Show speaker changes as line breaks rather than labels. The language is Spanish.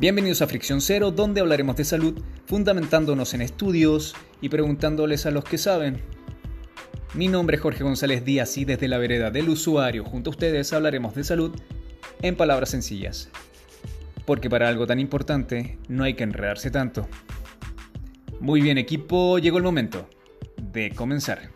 Bienvenidos a Fricción Cero, donde hablaremos de salud, fundamentándonos en estudios y preguntándoles a los que saben. Mi nombre es Jorge González Díaz y desde la vereda del usuario junto a ustedes hablaremos de salud en palabras sencillas. Porque para algo tan importante no hay que enredarse tanto. Muy bien equipo, llegó el momento de comenzar.